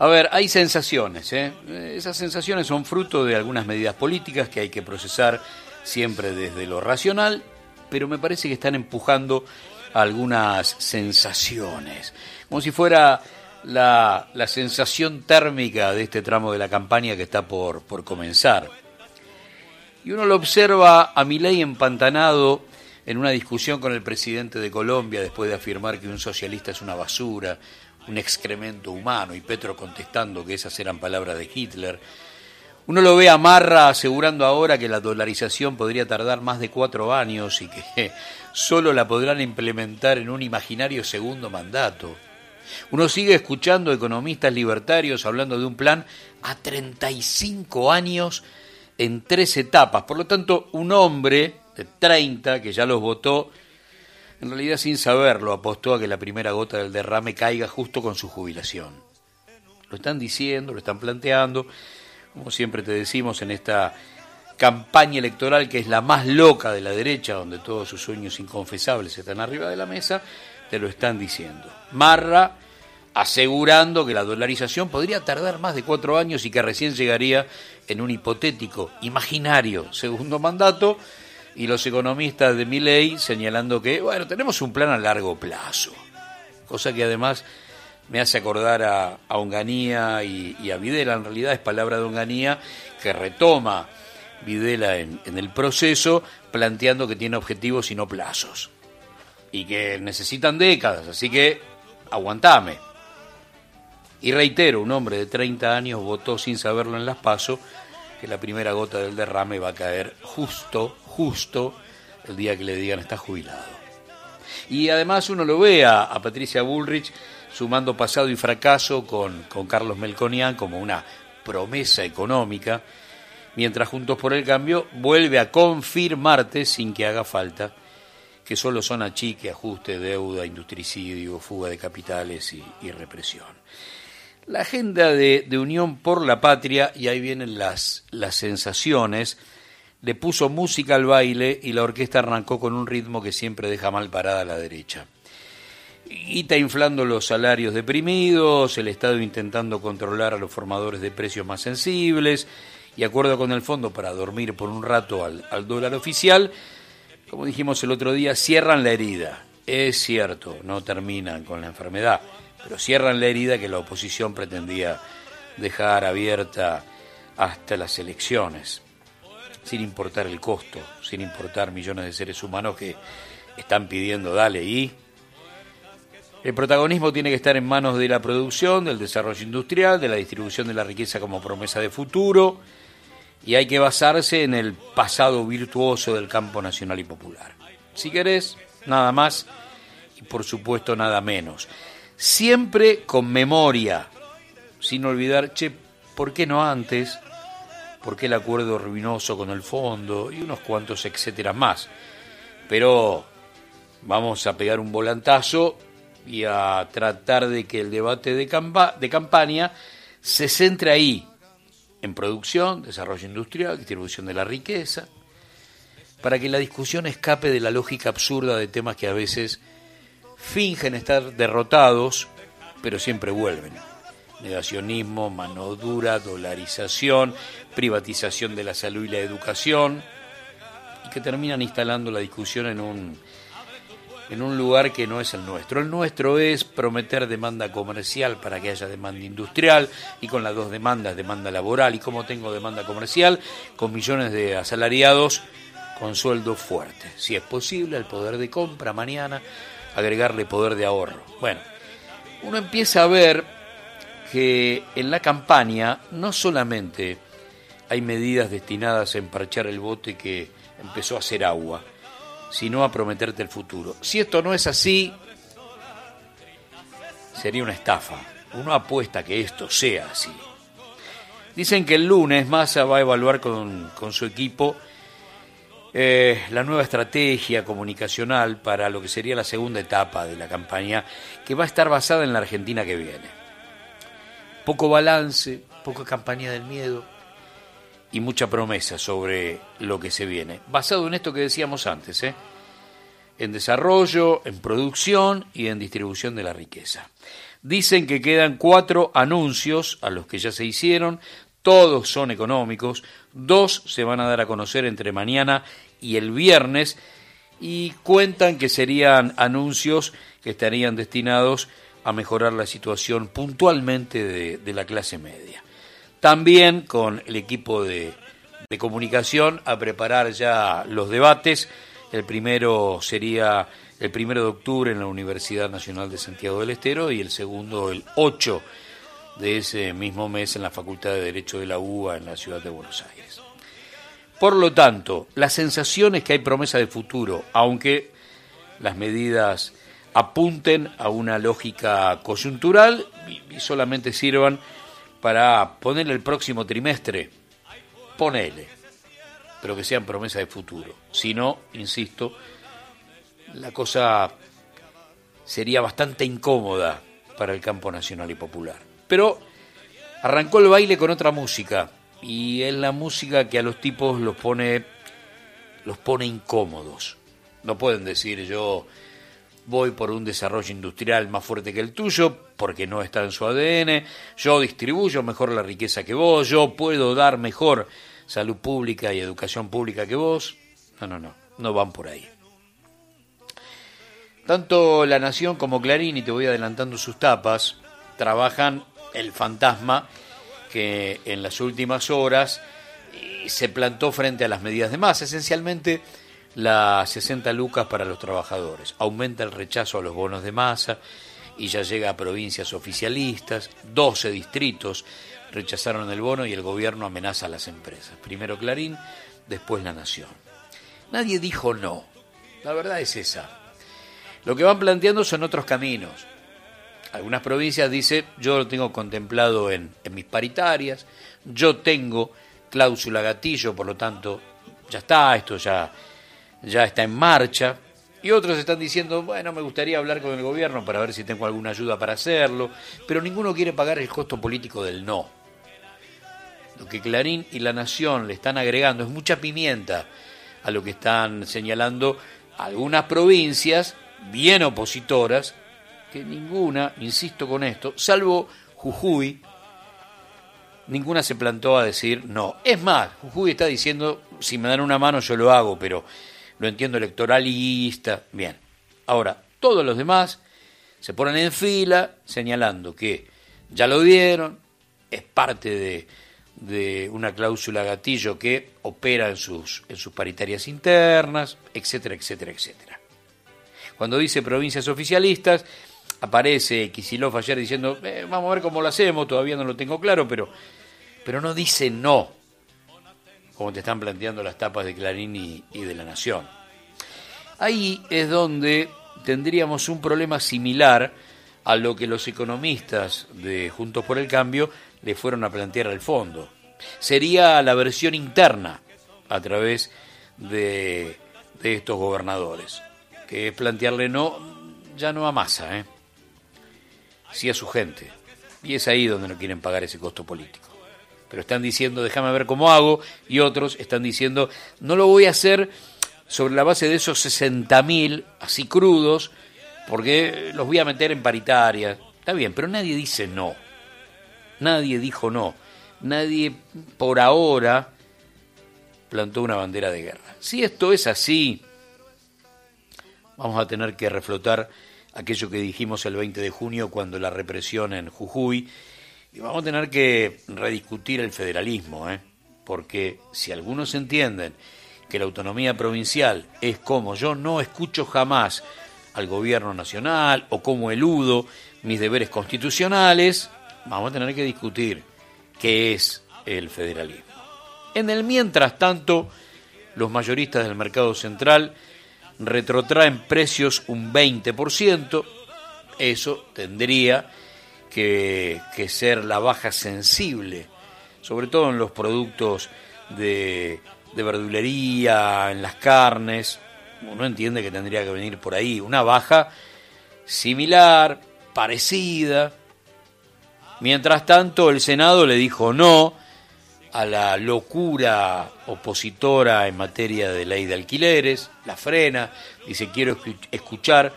A ver, hay sensaciones. ¿eh? Esas sensaciones son fruto de algunas medidas políticas que hay que procesar siempre desde lo racional, pero me parece que están empujando algunas sensaciones, como si fuera la, la, sensación térmica de este tramo de la campaña que está por, por comenzar. Y uno lo observa a Milei empantanado en una discusión con el presidente de Colombia después de afirmar que un socialista es una basura, un excremento humano, y Petro contestando que esas eran palabras de Hitler. Uno lo ve a asegurando ahora que la dolarización podría tardar más de cuatro años y que solo la podrán implementar en un imaginario segundo mandato. Uno sigue escuchando economistas libertarios hablando de un plan a 35 años en tres etapas. Por lo tanto, un hombre de 30 que ya los votó, en realidad sin saberlo, apostó a que la primera gota del derrame caiga justo con su jubilación. Lo están diciendo, lo están planteando, como siempre te decimos en esta campaña electoral que es la más loca de la derecha, donde todos sus sueños inconfesables están arriba de la mesa, te lo están diciendo. Marra asegurando que la dolarización podría tardar más de cuatro años y que recién llegaría en un hipotético, imaginario segundo mandato, y los economistas de Milley señalando que, bueno, tenemos un plan a largo plazo, cosa que además me hace acordar a, a Onganía y, a Videla, en realidad es palabra de Onganía que retoma Videla en, en el proceso, planteando que tiene objetivos y no plazos, y que necesitan décadas, así que aguantame. Y reitero, un hombre de 30 años votó sin saberlo en las pasos que la primera gota del derrame va a caer justo, justo el día que le digan está jubilado. Y además uno lo ve a, Patricia Bullrich sumando pasado y fracaso con, con Carlos Melconian como una promesa económica, mientras Juntos por el Cambio vuelve a confirmarte sin que haga falta que solo son achique, ajuste, deuda, industricidio, fuga de capitales y represión la agenda de, Unión por la Patria, y ahí vienen las, sensaciones, le puso música al baile y la orquesta arrancó con un ritmo que siempre deja mal parada a la derecha. Y inflando los salarios deprimidos, el Estado intentando controlar a los formadores de precios más sensibles, y acuerdo con el fondo para dormir por un rato al dólar oficial, como dijimos el otro día, cierran la herida. Es cierto, no terminan con la enfermedad pero cierran la herida que la oposición pretendía dejar abierta hasta las elecciones, sin importar el costo, sin importar millones de seres humanos que están pidiendo dale y el protagonismo tiene que estar en manos de la producción, del desarrollo industrial, de la distribución de la riqueza como promesa de futuro, y hay que basarse en el pasado virtuoso del campo nacional y popular. Si querés, nada más y por supuesto nada menos siempre con memoria, sin olvidar, che, ¿por qué no antes? ¿Por qué el acuerdo ruinoso con el fondo? Y unos cuantos etcétera más. Pero vamos a pegar un volantazo y a tratar de que el debate de, de campaña se centre ahí, en producción, desarrollo industrial, distribución de la riqueza, para que la discusión escape de la lógica absurda de temas que a veces fingen estar derrotados, pero siempre vuelven. Negacionismo, mano dura, dolarización, privatización de la salud y la educación, y que terminan instalando la discusión en un, en un lugar que no es el nuestro. El nuestro es prometer demanda comercial para que haya demanda industrial y con las dos demandas, demanda laboral y como tengo demanda comercial, con millones de asalariados con sueldo fuerte. Si es posible, el poder de compra mañana agregarle poder de ahorro. Bueno, uno empieza a ver que en la campaña no solamente hay medidas destinadas a emparchar el bote que empezó a hacer agua, sino a prometerte el futuro. Si esto no es así, sería una estafa. Uno apuesta que esto sea así. Dicen que el lunes Massa va a evaluar con, con su equipo eh, la nueva estrategia comunicacional para lo que sería la segunda etapa de la campaña, que va a estar basada en la Argentina que viene. Poco balance, poca campaña del miedo y mucha promesa sobre lo que se viene. Basado en esto que decíamos antes, ¿eh? en desarrollo, en producción y en distribución de la riqueza. Dicen que quedan cuatro anuncios a los que ya se hicieron, todos son económicos, dos se van a dar a conocer entre mañana y el viernes y cuentan que serían anuncios que estarían destinados a mejorar la situación puntualmente de, la clase media. También con el equipo de, de comunicación a preparar ya los debates. El primero sería el primero de octubre en la Universidad Nacional de Santiago del Estero y el segundo el 8 de ese mismo mes en la Facultad de Derecho de la UBA en la ciudad de Buenos Aires. Por lo tanto, la sensación es que hay promesa de futuro, aunque las medidas apunten a una lógica coyuntural y solamente sirvan para poner el próximo trimestre, ponele, pero que sean promesa de futuro. Si no, insisto, la cosa sería bastante incómoda para el campo nacional y popular. Pero arrancó el baile con otra música y es la música que a los tipos los pone los pone incómodos. No pueden decir yo voy por un desarrollo industrial más fuerte que el tuyo porque no está en su ADN, yo distribuyo mejor la riqueza que vos, yo puedo dar mejor salud pública y educación pública que vos. No, no, no, no van por ahí. Tanto La Nación como Clarín, y te voy adelantando sus tapas, trabajan el fantasma que en las últimas horas eh, se plantó frente a las medidas de más, esencialmente las 60 lucas para los trabajadores. Aumenta el rechazo a los bonos de masa y ya llega a provincias oficialistas, 12 distritos rechazaron el bono y el gobierno amenaza a las empresas. Primero Clarín, después La Nación. Nadie dijo no, la verdad es esa. Lo que van planteando son otros caminos. Algunas provincias dicen, yo lo tengo contemplado en, mis paritarias, yo tengo cláusula gatillo, por lo tanto, ya está, esto ya, ya está en marcha. Y otros están diciendo, bueno, me gustaría hablar con el gobierno para ver si tengo alguna ayuda para hacerlo, pero ninguno quiere pagar el costo político del no. Lo que Clarín y La Nación le están agregando es mucha pimienta a lo que están señalando algunas provincias bien opositoras, que ninguna, insisto con esto, salvo Jujuy, ninguna se plantó a decir no. Es más, Jujuy está diciendo, si me dan una mano yo lo hago, pero lo entiendo electoralista. Bien, ahora, todos los demás se ponen en fila señalando que ya lo dieron, es parte de, de una cláusula gatillo que opera en sus, en sus paritarias internas, etcétera, etcétera, etcétera. Cuando dice provincias oficialistas, aparece Kisilov ayer diciendo, eh, vamos a ver cómo lo hacemos, todavía no lo tengo claro, pero, pero no dice no, como te están planteando las tapas de Clarín y, de La Nación. Ahí es donde tendríamos un problema similar a lo que los economistas de Juntos por el Cambio le fueron a plantear al fondo. Sería la versión interna a través de, de estos gobernadores que es plantearle no, ya no a masa, ¿eh? Sí a su gente. Y es ahí donde no quieren pagar ese costo político. Pero están diciendo, déjame ver cómo hago, y otros están diciendo, no lo voy a hacer sobre la base de esos 60.000, así crudos, porque los voy a meter en paritaria. Está bien, pero nadie dice no. Nadie dijo no. Nadie por ahora plantó una bandera de guerra. Si esto es así, vamos a tener que reflotar aquello que dijimos el 20 de junio cuando la represión en Jujuy, y vamos a tener que rediscutir el federalismo, ¿eh? porque si algunos entienden que la autonomía provincial es como yo no escucho jamás al gobierno nacional o como eludo mis deberes constitucionales, vamos a tener que discutir qué es el federalismo. En el mientras tanto, los mayoristas del mercado central retrotraen precios un 20%, eso tendría que, ser la baja sensible, sobre todo en los productos de, de verdulería, en las carnes, uno entiende que tendría que venir por ahí, una baja similar, parecida. Mientras tanto, el Senado le dijo no a la locura opositora en materia de ley de alquileres, la frena, dice quiero escuchar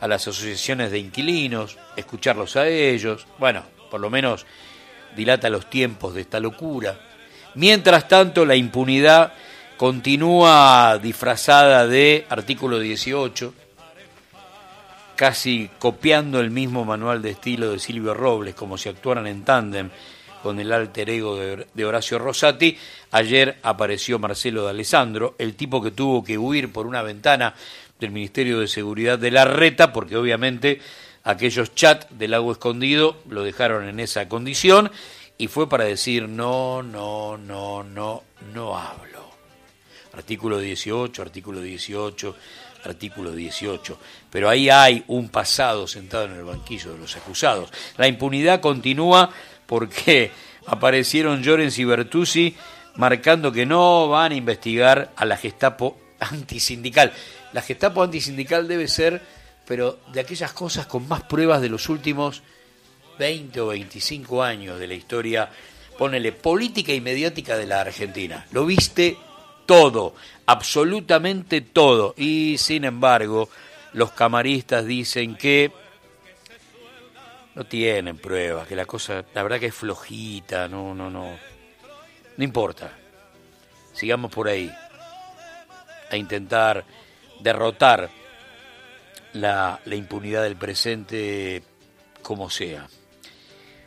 a las asociaciones de inquilinos, escucharlos a ellos, bueno, por lo menos dilata los tiempos de esta locura. Mientras tanto, la impunidad continúa disfrazada de artículo 18, casi copiando el mismo manual de estilo de Silvio Robles, como si actuaran en tándem con el alter ego de Horacio Rosati. Ayer apareció Marcelo de Alessandro, el tipo que tuvo que huir por una ventana del Ministerio de Seguridad de la Reta, porque obviamente aquellos chats del lago escondido lo dejaron en esa condición y fue para decir no, no, no, no, no hablo. Artículo 18, artículo 18, artículo 18. Pero ahí hay un pasado sentado en el banquillo de los acusados. La impunidad continúa porque aparecieron Llorens y Bertuzzi marcando que no van a investigar a la Gestapo antisindical. La Gestapo antisindical debe ser, pero de aquellas cosas con más pruebas de los últimos 20 o 25 años de la historia, ponele política y mediática de la Argentina. Lo viste todo, absolutamente todo. Y sin embargo, los camaristas dicen que no tienen pruebas, que la cosa, la verdad que es flojita, no, no, no. No importa. Sigamos por ahí. A intentar derrotar la, la impunidad del presente como sea.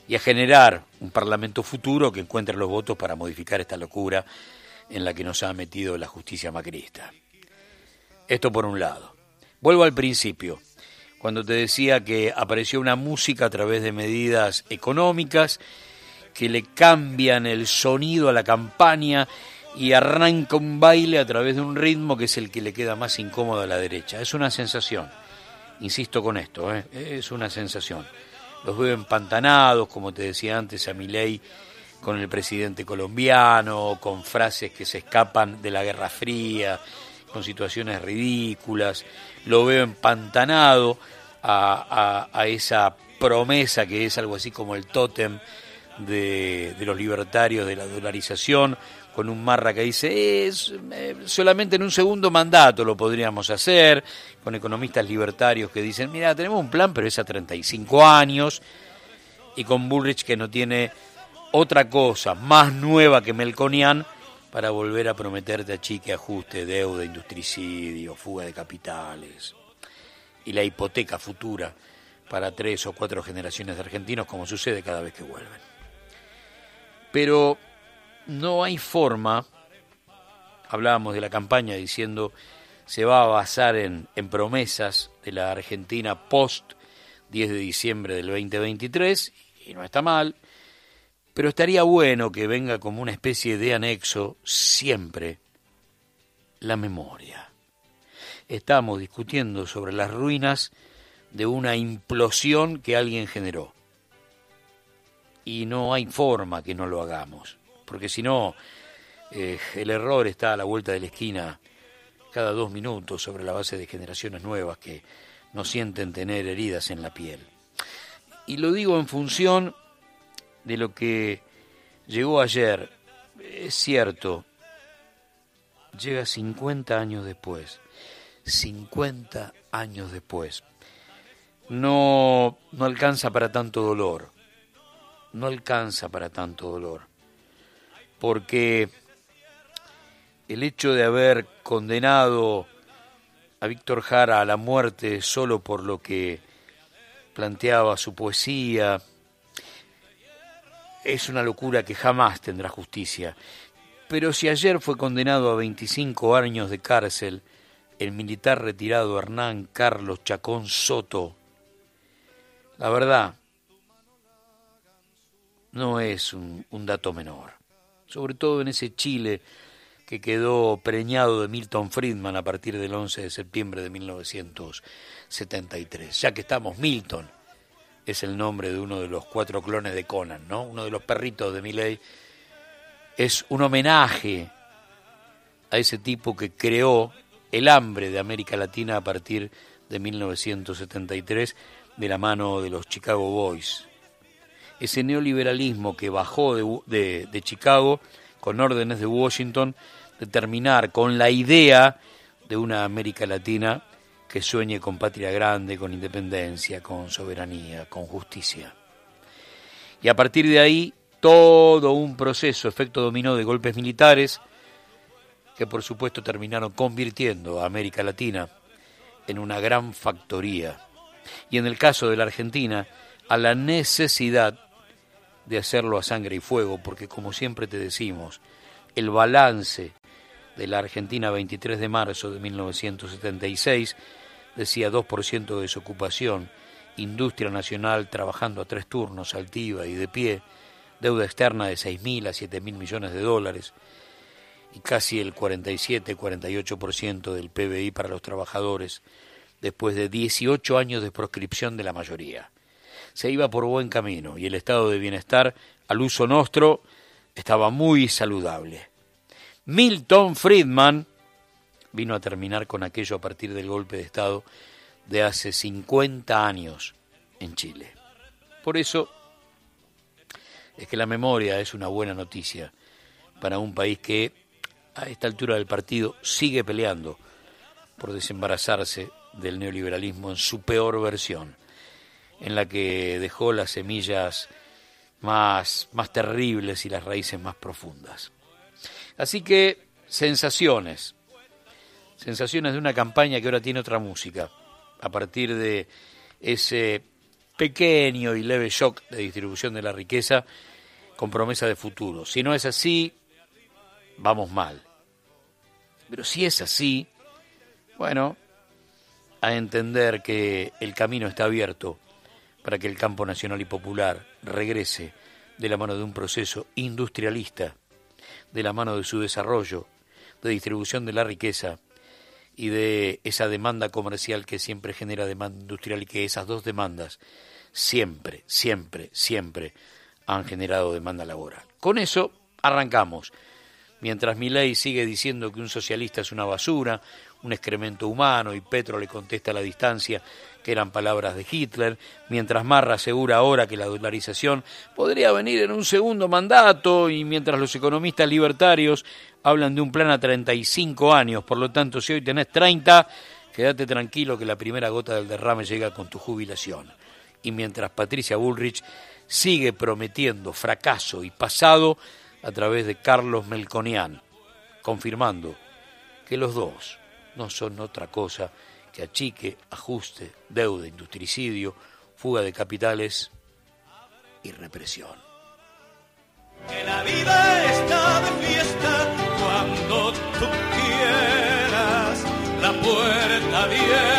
Y a generar un parlamento futuro que encuentre los votos para modificar esta locura en la que nos ha metido la justicia macrista. Esto por un lado. Vuelvo al principio cuando te decía que apareció una música a través de medidas económicas que le cambian el sonido a la campaña y arranca un baile a través de un ritmo que es el que le queda más incómodo a la derecha. Es una sensación, insisto con esto, ¿eh? es una sensación. Los veo empantanados, como te decía antes, a mi ley con el presidente colombiano, con frases que se escapan de la Guerra Fría, con situaciones ridículas. Lo veo empantanado a, esa promesa que es algo así como el tótem de, los libertarios de la dolarización, con un marra que dice, es, eh, solamente en un segundo mandato lo podríamos hacer, con economistas libertarios que dicen, mira, tenemos un plan, pero es a 35 años, y con Bullrich que no tiene otra cosa más nueva que Melconian para volver a prometerte achique, ajuste, deuda, industricidio, fuga de capitales y la hipoteca futura para tres o cuatro generaciones de argentinos, como sucede cada vez que vuelven. Pero no hay forma, hablábamos de la campaña diciendo, se va a basar en, en promesas de la Argentina post 10 de diciembre del 2023, y no está mal, pero estaría bueno que venga como una especie de anexo siempre la memoria estamos discutiendo sobre las ruinas de una implosión que alguien generó. Y no hay forma que no lo hagamos, porque si no, eh, el error está a la vuelta de la esquina cada dos minutos sobre la base de generaciones nuevas que no sienten tener heridas en la piel. Y lo digo en función de lo que llegó ayer. Es cierto, llega 50 años después 50 años después. No, no alcanza para tanto dolor, no alcanza para tanto dolor, porque el hecho de haber condenado a Víctor Jara a la muerte solo por lo que planteaba su poesía, es una locura que jamás tendrá justicia. Pero si ayer fue condenado a 25 años de cárcel, el militar retirado Hernán Carlos Chacón Soto, la verdad, no es un, dato menor, sobre todo en ese Chile que quedó preñado de Milton Friedman a partir del 11 de septiembre de 1973. Ya que estamos, Milton es el nombre de uno de los cuatro clones de Conan, ¿no? Uno de los perritos de Milley. Es un homenaje a ese tipo que creó el hambre de América Latina a partir de 1973 de la mano de los Chicago Boys. Ese neoliberalismo que bajó de, de, Chicago con órdenes de Washington de terminar con la idea de una América Latina que sueñe con patria grande, con independencia, con soberanía, con justicia. Y a partir de ahí, todo un proceso, efecto dominó de golpes militares, que por supuesto terminaron convirtiendo a América Latina en una gran factoría. Y en el caso de la Argentina, a la necesidad de hacerlo a sangre y fuego, porque como siempre te decimos, el balance de la Argentina 23 de marzo de 1976 decía 2% de desocupación, industria nacional trabajando a tres turnos, altiva y de pie, deuda externa de 6.000 a 7.000 millones de dólares y casi el 47-48% del PBI para los trabajadores, después de 18 años de proscripción de la mayoría. Se iba por buen camino y el estado de bienestar al uso nuestro estaba muy saludable. Milton Friedman vino a terminar con aquello a partir del golpe de Estado de hace 50 años en Chile. Por eso es que la memoria es una buena noticia para un país que a esta altura del partido sigue peleando por desembarazarse del neoliberalismo en su peor versión, en la que dejó las semillas más, más terribles y las raíces más profundas. Así que sensaciones, sensaciones de una campaña que ahora tiene otra música, a partir de ese pequeño y leve shock de distribución de la riqueza con promesa de futuro. Si no es así, vamos mal. Pero si es así, bueno, a entender que el camino está abierto para que el campo nacional y popular regrese de la mano de un proceso industrialista de la mano de su desarrollo, de distribución de la riqueza y de esa demanda comercial que siempre genera demanda industrial y que esas dos demandas siempre, siempre, siempre han generado demanda laboral. Con eso arrancamos. Mientras Milei sigue diciendo que un socialista es una basura, un excremento humano, y Petro le contesta a la distancia que eran palabras de Hitler, mientras Marra asegura ahora que la dolarización podría venir en un segundo mandato, y mientras los economistas libertarios hablan de un plan a 35 años, por lo tanto, si hoy tenés 30, quédate tranquilo que la primera gota del derrame llega con tu jubilación. Y mientras Patricia Bullrich sigue prometiendo fracaso y pasado a través de Carlos Melconian, confirmando que los dos no son otra cosa que achique, ajuste, deuda, industricidio, fuga de capitales y represión. Que la vida está de fiesta cuando tú quieras, la puerta abierta.